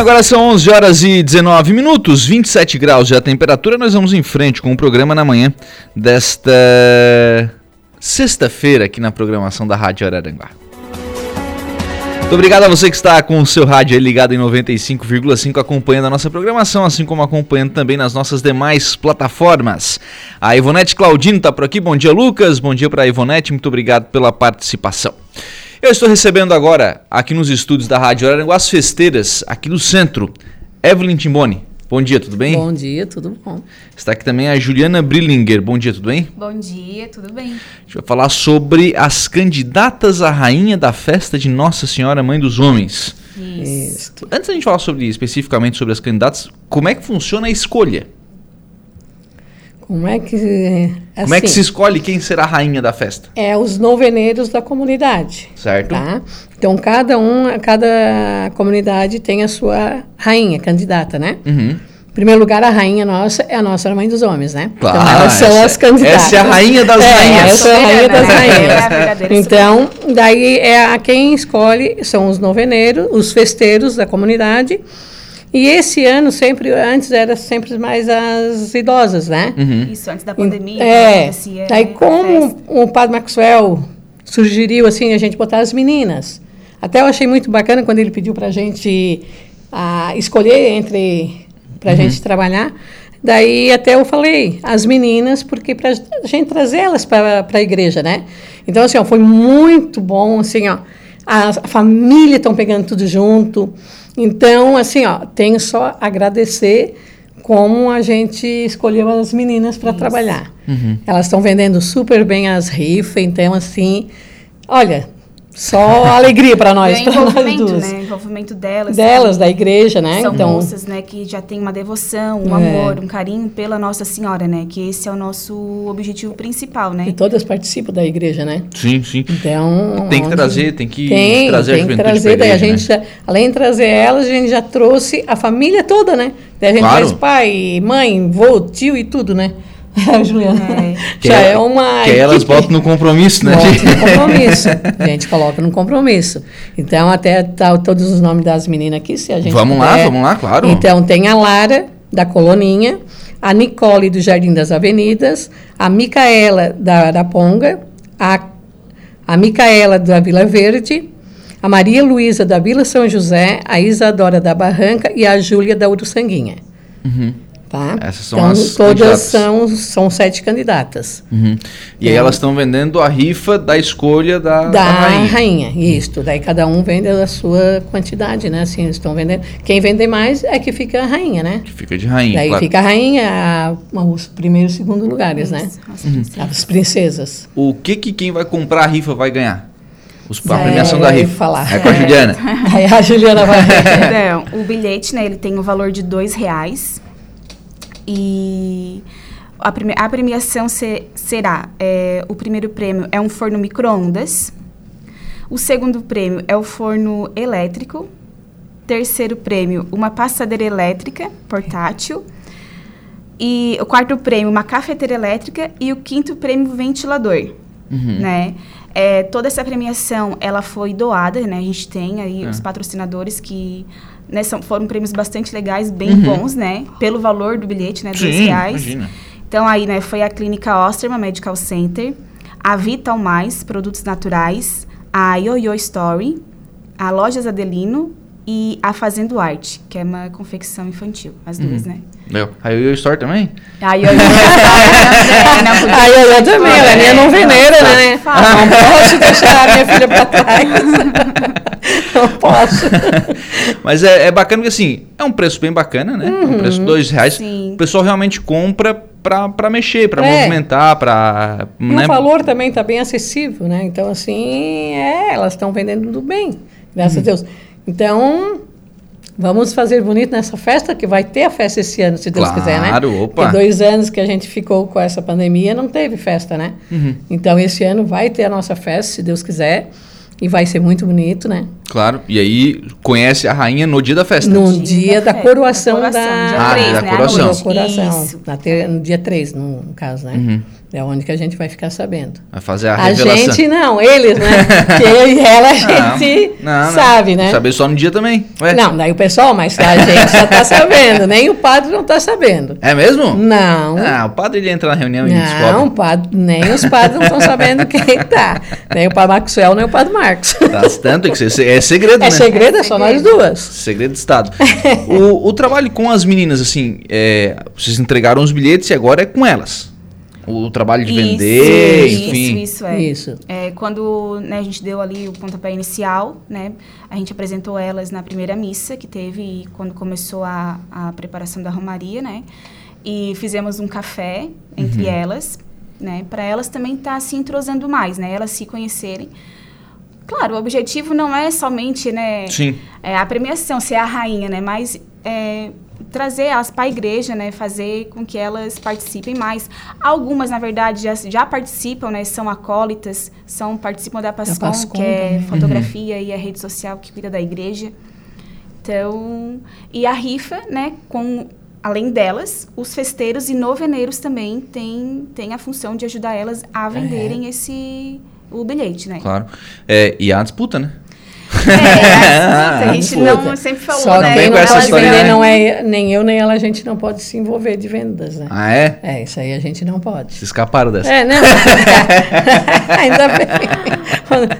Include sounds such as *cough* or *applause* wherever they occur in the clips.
agora são 11 horas e 19 minutos, 27 graus de a temperatura. Nós vamos em frente com o programa na manhã desta sexta-feira aqui na programação da Rádio Araranguá. Muito obrigado a você que está com o seu rádio ligado em 95,5 acompanhando a nossa programação, assim como acompanhando também nas nossas demais plataformas. A Ivonete Claudino está por aqui. Bom dia, Lucas. Bom dia para a Ivonete. Muito obrigado pela participação. Eu estou recebendo agora, aqui nos estúdios da Rádio Araranguá, as festeiras, aqui do centro, Evelyn Timboni. Bom dia, tudo bem? Bom dia, tudo bom. Está aqui também a Juliana Brillinger. Bom dia, tudo bem? Bom dia, tudo bem. A gente vai falar sobre as candidatas à rainha da festa de Nossa Senhora Mãe dos Homens. Isso. Antes da gente falar sobre especificamente sobre as candidatas, como é que funciona a escolha? Como é que. Assim, Como é que se escolhe quem será a rainha da festa? É os noveneiros da comunidade. Certo. Tá? Então, cada um, cada comunidade tem a sua rainha, candidata, né? Uhum. Em primeiro lugar, a rainha nossa é a nossa mãe dos homens, né? Claro, então, elas são essa, as candidatas. Essa é a rainha das é, rainhas. Essa é a rainha das rainhas. então, daí é a quem escolhe são os noveneiros, os festeiros da comunidade e esse ano sempre, antes era sempre mais as idosas, né? Uhum. Isso, antes da pandemia. É. Né, como o padre Maxwell sugeriu assim a gente botar as meninas. Até eu achei muito bacana quando ele pediu para a gente a, escolher entre para a uhum. gente trabalhar. Daí até eu falei as meninas porque para a gente trazer elas para a igreja, né? Então assim ó, foi muito bom assim ó, a, família estão pegando tudo junto. Então, assim, ó, tenho só agradecer como a gente escolheu as meninas para trabalhar. Uhum. Elas estão vendendo super bem as rifas, então, assim, olha, só alegria para nós, para nós duas. Né? Envolvimento delas. Delas, da igreja, né? São então, moças, né, que já têm uma devoção, um é. amor, um carinho pela Nossa Senhora, né? Que esse é o nosso objetivo principal, né? E todas participam da igreja, né? Sim, sim. Então... Tem que trazer, tem que tem, trazer tem a juventude que trazer, daí a gente, né? já, além de trazer elas, a gente já trouxe a família toda, né? Daí a gente claro. traz pai, mãe, vô, tio e tudo, né? Juliana. É. *laughs* Já é uma. Que elas botam no compromisso, né? Botam no *laughs* compromisso. A gente coloca no compromisso. Então, até tá todos os nomes das meninas aqui, se a gente. Vamos puder. lá, vamos lá, claro. Então, tem a Lara, da Coloninha, a Nicole, do Jardim das Avenidas, a Micaela, da Araponga, a, a Micaela, da Vila Verde, a Maria Luísa, da Vila São José, a Isadora, da Barranca e a Júlia, da Uruçanguinha. Uhum. Tá? Essas são então, as todas são, são sete candidatas. Uhum. E é. aí elas estão vendendo a rifa da escolha da, da, da rainha. rainha. Isso. Daí cada um vende a sua quantidade, né? Assim, estão vendendo. Quem vender mais é que fica a rainha, né? Que fica de rainha. Daí claro. fica a rainha, a, os primeiros e segundo lugares, né? As princesas. Uhum. As princesas. O que, que quem vai comprar a rifa vai ganhar? Os, a É, premiação da eu ia rifa. falar. É com a *laughs* Juliana. Aí a Juliana vai. *laughs* Não, o bilhete, né, ele tem o valor de dois reais. E a, premi a premiação se será: é, o primeiro prêmio é um forno micro-ondas, o segundo prêmio é o forno elétrico, terceiro prêmio, uma passadeira elétrica portátil, e o quarto prêmio, uma cafeteira elétrica, e o quinto prêmio, ventilador. Uhum. Né? É, toda essa premiação ela foi doada, né? A gente tem aí É. os patrocinadores que né, são, foram prêmios bastante legais, bem Uhum. bons, né? Pelo valor do bilhete, né? Dois Sim, reais. imagina. Então aí, né, foi a Clínica Osterman Medical Center, a Vital Mais Produtos Naturais, a Yoyo Story, a Lojas Adelino e a Fazendo Arte, que é uma confecção infantil, as duas, né? Meu. A Yoyo Store também? A Yoyo Story também, *laughs* né? A Yoyo também, ela é minha não veneira, né? Fala. Não posso deixar a minha filha para trás. *laughs* *laughs* Não posso. *laughs* Mas é, é bacana que assim, é um preço bem bacana, né? É um preço de dois reais. Sim. O pessoal realmente compra pra, pra mexer, pra É. movimentar, pra. E né? o valor também está bem acessível, né? Então, assim, é, elas estão vendendo do bem, graças a Deus. Então, vamos fazer bonito nessa festa, que vai ter a festa esse ano, se Deus Claro, quiser, né? opa. Porque dois anos que a gente ficou com essa pandemia, não teve festa, né? Uhum. Então, esse ano vai ter a nossa festa, se Deus quiser. E vai ser muito bonito, né? Claro. E aí conhece a rainha no dia da festa. No Dia dia da da coroação da da... Ah, três, da né, coroação. noite. Coroação. Ter- no dia 3, no, caso, né? Uhum. É onde que a gente vai ficar sabendo. Vai fazer a, A revelação. gente não, eles, né? Porque eu e ela a gente Não, não, sabe, né? Saber só no dia também. Ué, Não, daí o pessoal, mas a gente já tá sabendo, nem o padre não tá sabendo. É mesmo? Não. Ah, o padre ele entra na reunião e Não, descobre. o padre, nem os padres não estão sabendo quem tá. Nem o padre Maxwell, nem o padre Marcos. *laughs* Tá, tanto que se- é segredo, É né? segredo, é só nós duas. Segredo de Estado. *laughs* o, o trabalho com as meninas, assim, é, vocês entregaram os bilhetes e agora é com elas. O trabalho de vender, isso, enfim. Isso, isso, é. Isso. É, quando né, a gente deu ali o pontapé inicial, né, a gente apresentou elas na primeira missa que teve quando começou a, a preparação da romaria, né? E fizemos um café entre Uhum. elas, né? Para elas também estar se entrosando mais, né? Elas se conhecerem. Claro, o objetivo não é somente, né? Sim. é, a premiação, ser a rainha, né? Mas é, trazer elas para a igreja, né? Fazer com que elas participem mais. Algumas, na verdade, já, já participam, né? São acólitas, são, participam da PASCOM, PASCOM que é também. fotografia e a rede social que cuida da igreja. Então, e a rifa, né? Com, além delas, os festeiros e noveneiros também têm, têm a função de ajudar elas a venderem esse... O bilhete, né? Claro. É, e a disputa, né? É, *laughs* a gente Disputa. não sempre falou, Só né? Quem não essa história, vender né? não é nem eu nem ela, a gente não pode se envolver de vendas, né? Ah, é? É, isso aí a gente não pode. Se escaparam dessa. É, não. *laughs* Ainda bem.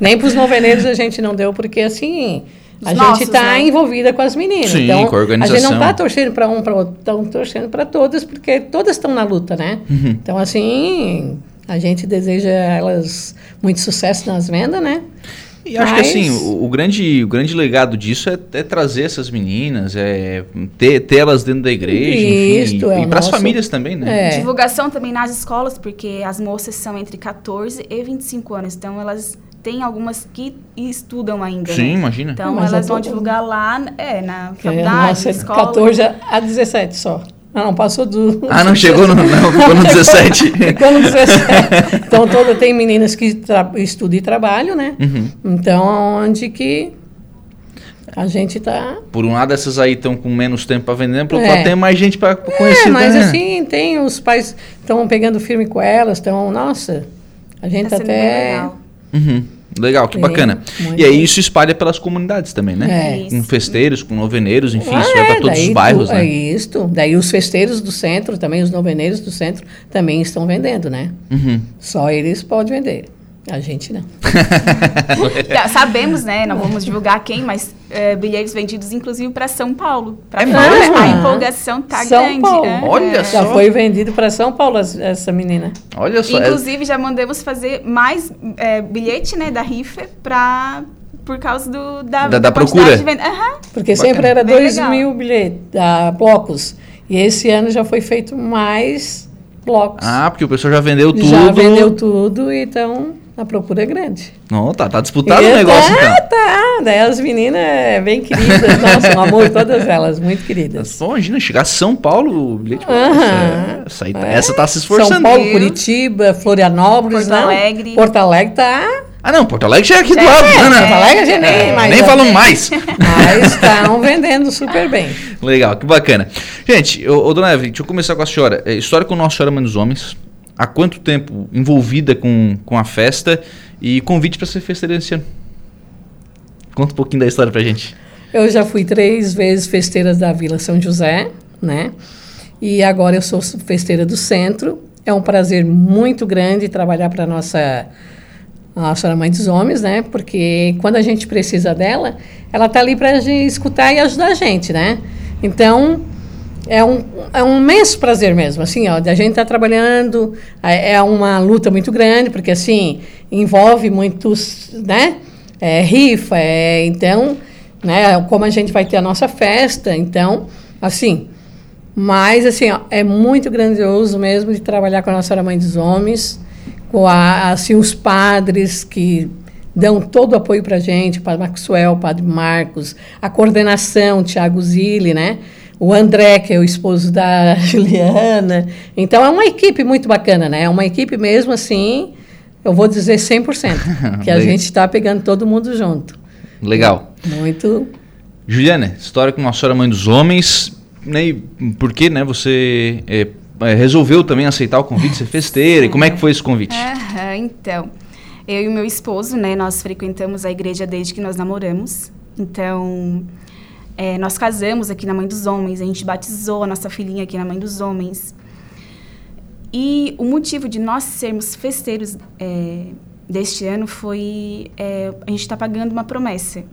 Nem para os noveneiros a gente não deu, porque assim. A gente está né? envolvida com as meninas. Sim, então, com a A gente organização. não está torcendo para um, para outro, estão torcendo para todas, porque todas estão na luta, né? Uhum. Então, assim, a gente deseja elas muito sucesso nas vendas, né? E acho Mas- que assim, o, o grande, o grande legado disso é, é trazer essas meninas, é ter, ter elas dentro da igreja, Isto, enfim, é e para as nosso- famílias também, né? É. Divulgação também nas escolas, porque as moças são entre 14 e 25 anos. Então, elas têm algumas que estudam ainda. Sim, né? imagina. Então, Mas elas é vão divulgar lá, é, na é a faculdade, nossa na de escola. 14 a 17 só. Ah, não, passou do. Ah, não chegou no, não, ficou no *laughs* 17. Ficou no 17. Então, todo, tem meninas que tra- estudam e trabalham, né? Uhum. Então, onde que a gente tá. Por um lado, essas aí estão com menos tempo para vender, por outro É. lado, tem mais gente para conhecer. É, mas né? assim, tem os pais estão pegando firme com elas, estão. Nossa, a gente Tá até. legal. Uhum. Legal, que É, bacana. E aí isso espalha pelas comunidades também, né? É. Com festeiros, com noveneiros, enfim, Ah, isso vai é, para todos os bairros, tu- né? É isso. Daí os festeiros do centro, também os noveneiros do centro, também estão vendendo, né? Uhum. Só eles podem vender. A gente não. *laughs* Sabemos, né? Não vamos divulgar quem, mas é, bilhetes vendidos, inclusive, para São Paulo. Pra É mesmo? A empolgação tá São grande. Paulo. é. Olha É. só. Já foi vendido para São Paulo essa menina. Olha só. é- Inclusive, já mandamos fazer mais é, bilhete, né, da rifa, pra, por causa do, da, Da- da quantidade procura. de venda. Aham. Porque Bacana. sempre era Bem 2 legal. mil bilhetes, ah, blocos. E esse ano já foi feito mais blocos. Ah, porque o pessoal já vendeu tudo. Já vendeu tudo, então a procura é grande. Não, tá, tá disputado E o negócio, tá, então. Tá, daí as meninas é bem queridas, nossa, um amor, todas elas, muito queridas. Pô, imagina, chegar a São Paulo, o bilhete. Aham. Essa, aí tá- É. essa tá se esforçando. São Paulo? Curitiba, Florianópolis, Porto não. Alegre. Porto Alegre tá. Ah, não, Porto Alegre já é aqui do Já lado, é, né? né? Porto Alegre a gente nem É, mais. nem já falamos tem. mais. Mas estão vendendo super bem. *laughs* Legal, que bacana. Gente, ô, ô, dona Evelyn, deixa eu começar com a senhora. É, história com Nossa Senhora Mãe dos Homens. Há quanto tempo envolvida com, com a festa e convite para ser festeira esse ano? Conta um pouquinho da história pra gente. Eu já fui três vezes festeira da Vila São José, né? E agora eu sou festeira do centro. É um prazer muito grande trabalhar para nossa a Senhora Mãe dos Homens, né? Porque quando a gente precisa dela, ela tá ali para escutar e ajudar a gente, né? Então é um, é um imenso prazer mesmo, assim, ó, da gente estar trabalhando, é é uma luta muito grande, porque, assim, envolve muitos, né, é, rifa, é, então, né, como a gente vai ter a nossa festa, então, assim, mas, assim, ó, é muito grandioso mesmo de trabalhar com a Nossa Senhora Mãe dos Homens, com a, assim, os padres que dão todo o apoio para a gente, Padre Maxwell, Padre Marcos, a coordenação, Tiago Zilli, né? O André, que é o esposo da *laughs* Juliana. Então, é uma equipe muito bacana, né? É uma equipe mesmo, assim, eu vou dizer 100%, *laughs* que a gente está pegando todo mundo junto. Legal. Muito... Juliana, história com Nossa Senhora Mãe dos Homens. Né, e por que né, você é, é, resolveu também aceitar o convite, ser festeira, e como é que foi esse convite? Aham, então, eu e o meu esposo, né, nós frequentamos a igreja desde que nós namoramos. Então, é, nós casamos aqui na Mãe dos Homens, a gente batizou a nossa filhinha aqui na Mãe dos Homens. E o motivo de nós sermos festeiros é, deste ano foi é, a gente está pagando uma promessa.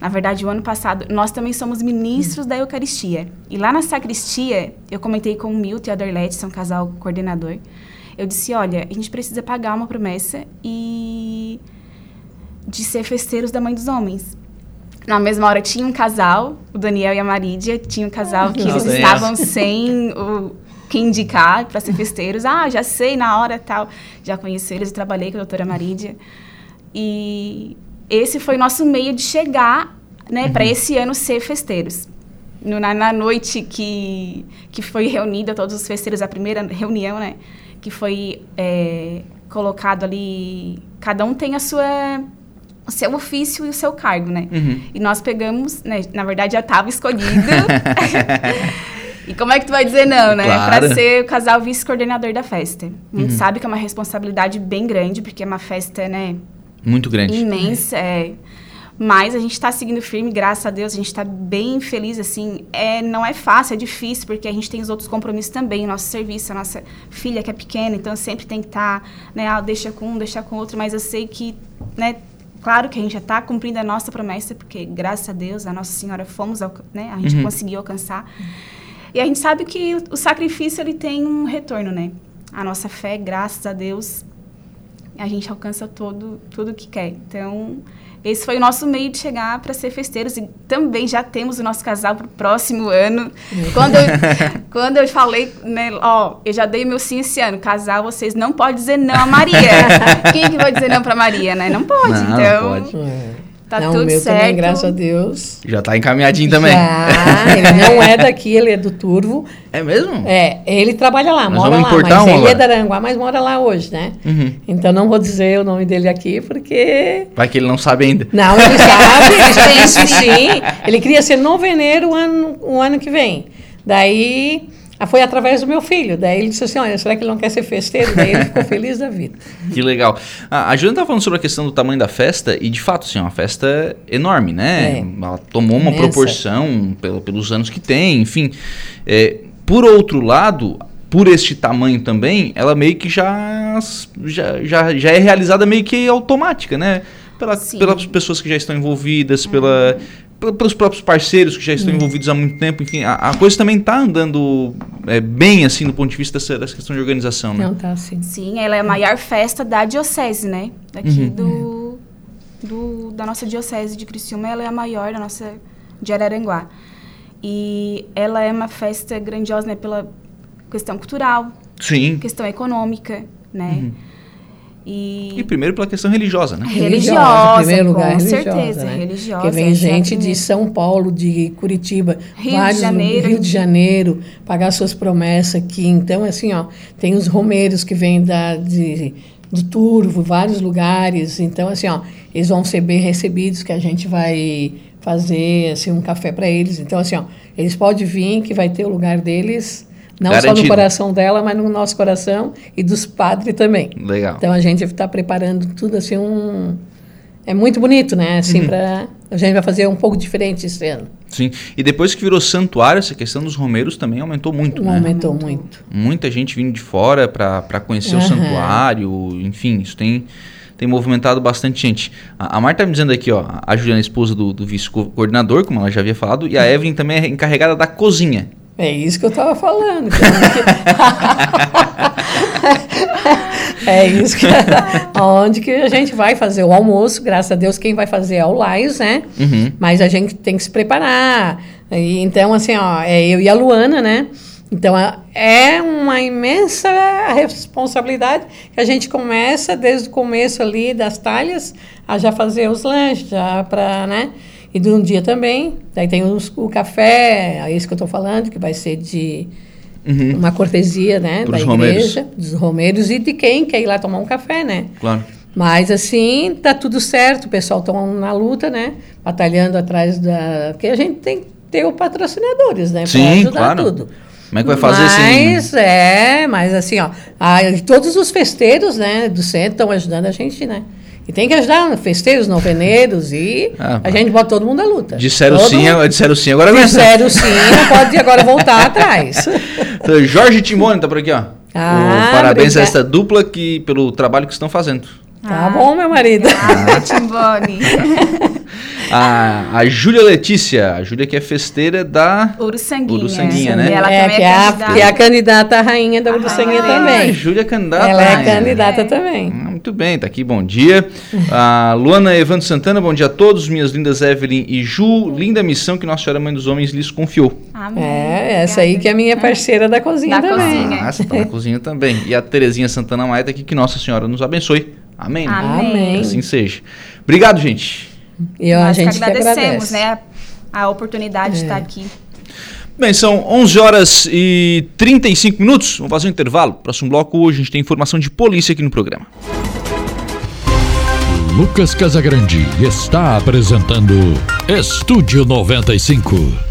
Na verdade, o ano passado, nós também somos ministros da Eucaristia. E lá na sacristia, eu comentei com o Milton e a Dorlete, são casal coordenador. Eu disse: olha, a gente precisa pagar uma promessa e de ser festeiros da Mãe dos Homens. Na mesma hora tinha um casal, o Daniel e a Marídia, tinha um casal que eles estavam sem o quem indicar para ser festeiros. Ah, já sei, na hora tal. Já conheci eles, eu trabalhei com a doutora Marídia. E esse foi o nosso meio de chegar, né, para esse ano ser festeiros. No- na, na noite que, que foi reunida todos os festeiros, a primeira reunião, né, que foi é, colocado ali, cada um tem a sua o seu ofício e o seu cargo, né? Uhum. E nós pegamos, né, na verdade já estava escolhido. *laughs* e como é que tu vai dizer não, né? Claro. Para ser o casal vice-coordenador da festa. A gente sabe que é uma responsabilidade bem grande, porque é uma festa, né, Muito grande. imensa. É. Mas a gente está seguindo firme, graças a Deus, a gente está bem feliz, assim. É, não é fácil, é difícil, porque a gente tem os outros compromissos também, nosso serviço, a nossa filha que é pequena, então sempre tem que estar, né, ah, deixa com um, deixa com outro, mas eu sei que, né, claro que a gente já está cumprindo a nossa promessa, porque graças a Deus, a Nossa Senhora fomos, né, a gente Uhum. conseguiu alcançar. E a gente sabe que o, o sacrifício, ele tem um retorno, né? A nossa fé, graças a Deus, a gente alcança todo, tudo que quer. Então, esse foi o nosso meio de chegar para ser festeiros. E também já temos o nosso casal para o próximo ano. Quando eu, *laughs* quando eu falei, né, ó, eu já dei meu sim esse ano. Casal, vocês não podem dizer não a Maria. *laughs* Quem que vai dizer não para Maria, né? Não pode. Não, então, pode. Tá não, tudo o meu certo. também, graças a Deus. Já tá encaminhadinho também. Já, ele não é *laughs* daqui, ele é do Turvo. É mesmo? É, ele trabalha lá, Nós mora vamos lá, importar mas um ele agora. é da Aranguá, mas mora lá hoje, né? Uhum. Então não vou dizer o nome dele aqui, porque... Vai que ele não sabe ainda. Não, ele sabe, *laughs* ele pensa sim. Ele queria ser noveneiro o ano, o ano que vem. Daí, foi através do meu filho. Daí ele disse assim, olha, será que ele não quer ser festeiro? Daí ele ficou feliz da vida. *laughs* Que legal. A, a Juliana tá falando sobre a questão do tamanho da festa, e de fato, assim, é uma festa enorme, né? É. Ela tomou uma Imensa. proporção pelo- pelos anos que tem, enfim. É, por outro lado, por este tamanho também, ela meio que já, já, já, já é realizada meio que automática, né? Pela, Sim. pelas pessoas que já estão envolvidas, pela, pel- pelos próprios parceiros que já estão envolvidos há muito tempo, enfim, a, a coisa também está andando é, bem, assim, do ponto de vista dessa, dessa questão de organização, né? Não, tá assim. Sim, ela é a maior festa da diocese, né? Daqui Uhum. do, do- da nossa diocese de Criciúma, ela é a maior da nossa de Araranguá. E ela é uma festa grandiosa, né? Pela questão cultural, Sim. questão econômica, né? E, E primeiro pela questão religiosa, né? Religiosa, em primeiro lugar, com religiosa, certeza, né? religiosa, Porque vem é gente de. São Paulo, de Curitiba, Rio de vários Janeiro. Rio de Janeiro, pagar suas promessas aqui. Então, assim, ó, tem os romeiros que vêm da, de, do Turvo, vários lugares. Então, assim, ó, eles vão ser bem recebidos, que a gente vai fazer assim, um café para eles. Então, assim, ó, eles podem vir, que vai ter o lugar deles, não só Garantido. no coração dela, mas no nosso coração e dos padres também. Legal. Então a gente está preparando tudo assim um é muito bonito, né? Assim para a gente vai fazer um pouco diferente esse ano. Sim. E depois que virou santuário, essa questão dos romeiros também aumentou muito, né? aumentou muito. Muita gente vindo de fora para conhecer o Aham. santuário, enfim, isso tem, tem movimentado bastante gente. A, a Marta tá me dizendo aqui, ó, a Juliana esposa do, do vice-coordenador, como ela já havia falado, e a Evelyn também é encarregada da cozinha. É isso que eu estava falando. *laughs* é isso que *laughs* onde que a gente vai fazer o almoço, graças a Deus quem vai fazer é o Laios, né? Uhum. Mas a gente tem que se preparar. E, então, assim, ó, é eu e a Luana, né? Então, é uma imensa responsabilidade que a gente começa desde o começo ali das talhas a já fazer os lanches, já para, né? E de um dia também, daí tem os- o café, é isso que eu estou falando, que vai ser de Uhum. uma cortesia, né? Pros da romeiros. igreja, dos romeiros e de quem quer ir lá tomar um café, né? Claro. Mas assim, tá tudo certo, o pessoal está na luta, né? Batalhando atrás da. Porque a gente tem que ter os patrocinadores, né? Para Sim, ajudar claro. tudo. Como é que vai fazer mas, sem... é, mas assim, ó, a, todos os festeiros, né, do centro estão ajudando a gente, né? E tem que ajudar festeiros, noveneiros e Ah, a gente bota todo mundo à luta. Disseram todo sim, mundo- disseram sim, agora aguenta. Disseram sim, não pode agora voltar *laughs* atrás. Então, Jorge Timone tá por aqui, ó. Ah, O parabéns a obrigada. esta dupla que, pelo trabalho que estão fazendo. Tá bom, meu marido. Ah, Timbone. *laughs* A, a Júlia Letícia, a Júlia que é festeira da... Uruçanguinha. Uruçanguinha, né? E ela é, também que é é, a, candidata. que é a candidata à rainha da A Uruçanguinha. Ah, também. Júlia candidata. Ela é candidata também. Ah, Muito bem, tá aqui, bom dia. A Luana Evandro Santana, bom dia a todos, minhas lindas Evelyn e Ju. Linda missão que Nossa Senhora Mãe dos Homens lhes confiou. Amém. É, essa aí que é a minha parceira da cozinha Da também. cozinha. Ah, você tá na cozinha também. E a Terezinha Santana Maia tá aqui, que Nossa Senhora nos abençoe. Amém. né? Amém. Que Assim seja. Obrigado, gente. E a Nós que gente que agradecemos, agradece. né, a oportunidade de estar aqui. Bem, são 11 horas e 35 minutos. Vamos fazer um intervalo. Próximo bloco, hoje a gente tem informação de polícia aqui no programa. Lucas Casagrande está apresentando Estúdio 95.